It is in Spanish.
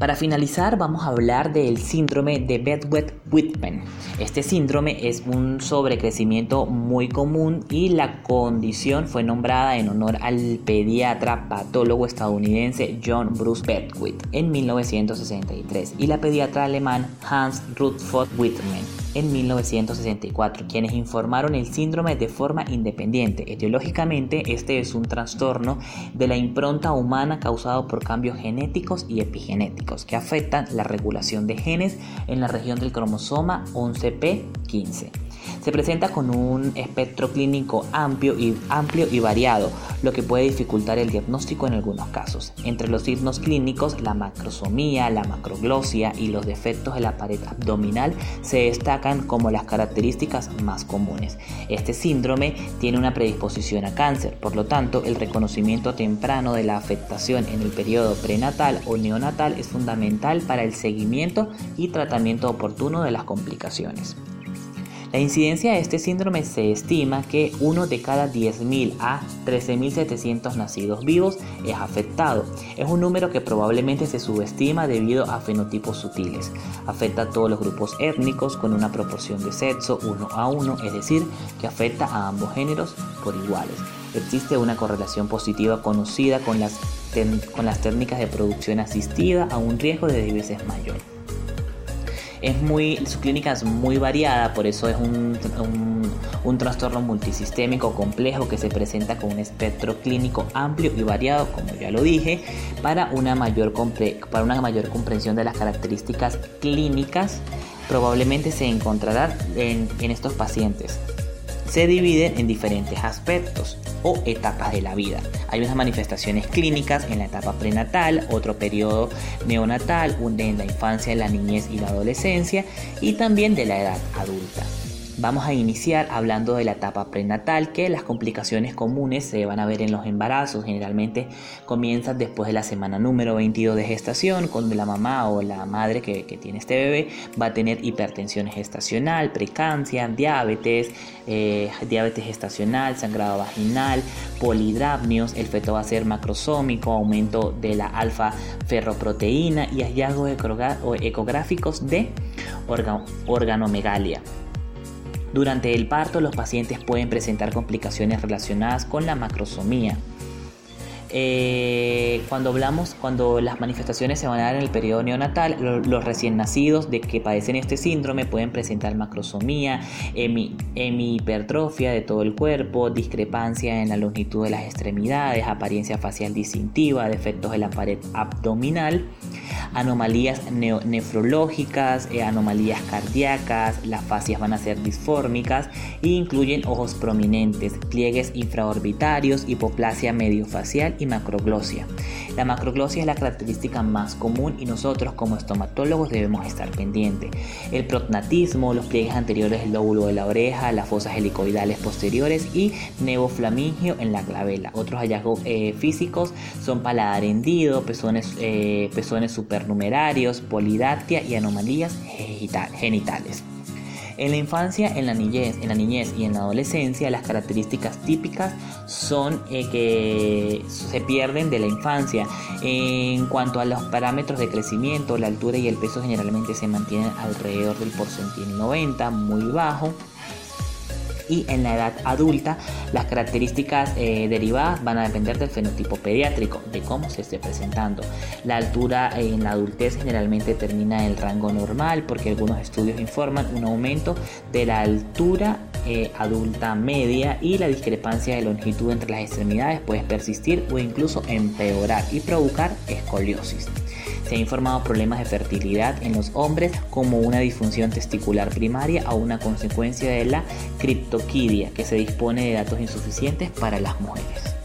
Para finalizar, vamos a hablar del síndrome de Bedwet-Whitman. Este síndrome es un sobrecrecimiento muy común y la condición fue nombrada en honor al pediatra patólogo estadounidense John Bruce Bedwitt en 1963 y la pediatra alemán Hans Rutherford Whitman en 1964, quienes informaron el síndrome de forma independiente. Etiológicamente, este es un trastorno de la impronta humana causado por cambios genéticos y epigenéticos que afectan la regulación de genes en la región del cromosoma 11p15. Se presenta con un espectro clínico amplio y, variado, lo que puede dificultar el diagnóstico en algunos casos. Entre los signos clínicos, la macrosomía, la macroglosia y los defectos de la pared abdominal se destacan como las características más comunes. Este síndrome tiene una predisposición a cáncer, por lo tanto, el reconocimiento temprano de la afectación en el periodo prenatal o neonatal es fundamental para el seguimiento y tratamiento oportuno de las complicaciones. La incidencia de este síndrome se estima que uno de cada 10.000 a 13.700 nacidos vivos es afectado. Es un número que probablemente se subestima debido a fenotipos sutiles. Afecta a todos los grupos étnicos con una proporción de sexo 1 a 1, es decir, que afecta a ambos géneros por iguales. Existe una correlación positiva conocida con las, con las técnicas de producción asistida a un riesgo de 10 veces mayor es muy, su clínica es muy variada, por eso es un, un, trastorno multisistémico complejo que se presenta con un espectro clínico amplio y variado, como ya lo dije, para una mayor, para una mayor comprensión de las características clínicas probablemente se encontrará en, en estos pacientes. Se dividen en diferentes aspectos o etapas de la vida. Hay unas manifestaciones clínicas en la etapa prenatal, otro periodo neonatal, un de la infancia, la niñez y la adolescencia y también de la edad adulta. Vamos a iniciar hablando de la etapa prenatal, que las complicaciones comunes se van a ver en los embarazos. Generalmente comienzan después de la semana número 22 de gestación, cuando la mamá o la madre que, tiene este bebé va a tener hipertensión gestacional, precancia, diabetes, eh, diabetes gestacional, sangrado vaginal, polidramnios, el feto va a ser macrosómico, aumento de la alfa ferroproteína y hallazgos ecográficos de organomegalia. Durante el parto los pacientes pueden presentar complicaciones relacionadas con la macrosomía, eh, cuando hablamos, cuando las manifestaciones se van a dar en el periodo neonatal, los recién nacidos de que padecen este síndrome pueden presentar macrosomía, hemihipertrofia de todo el cuerpo, discrepancia en la longitud de las extremidades, apariencia facial distintiva, defectos de la pared abdominal, anomalías nefrológicas, eh, anomalías cardíacas, las fascias van a ser disfórmicas e incluyen ojos prominentes, pliegues infraorbitarios, hipoplasia mediofacial y macroglosia. La macroglosia es la característica más común y nosotros como estomatólogos debemos estar pendientes. El prognatismo, los pliegues anteriores del lóbulo de la oreja, las fosas helicoidales posteriores y nevoflamingio en la clavela. Otros hallazgos eh, físicos son paladar hendido, pezones, eh, pezones supernumerarios, polidactia y anomalías genitales. En la infancia, en la niñez, en la niñez y en la adolescencia, las características típicas son eh, que se pierden de la infancia. En cuanto a los parámetros de crecimiento, la altura y el peso generalmente se mantienen alrededor del porcentil 90, muy bajo y en la edad adulta las características eh, derivadas van a depender del fenotipo pediátrico, de cómo se esté presentando. La altura en la adultez generalmente termina en el rango normal porque algunos estudios informan un aumento de la altura eh, adulta media y la discrepancia de longitud entre las extremidades puede persistir o incluso empeorar y provocar escoliosis. Se ha informado problemas de fertilidad en los hombres como una disfunción testicular primaria o una consecuencia de la criptoquidia que se dispone de datos insuficientes para las mujeres.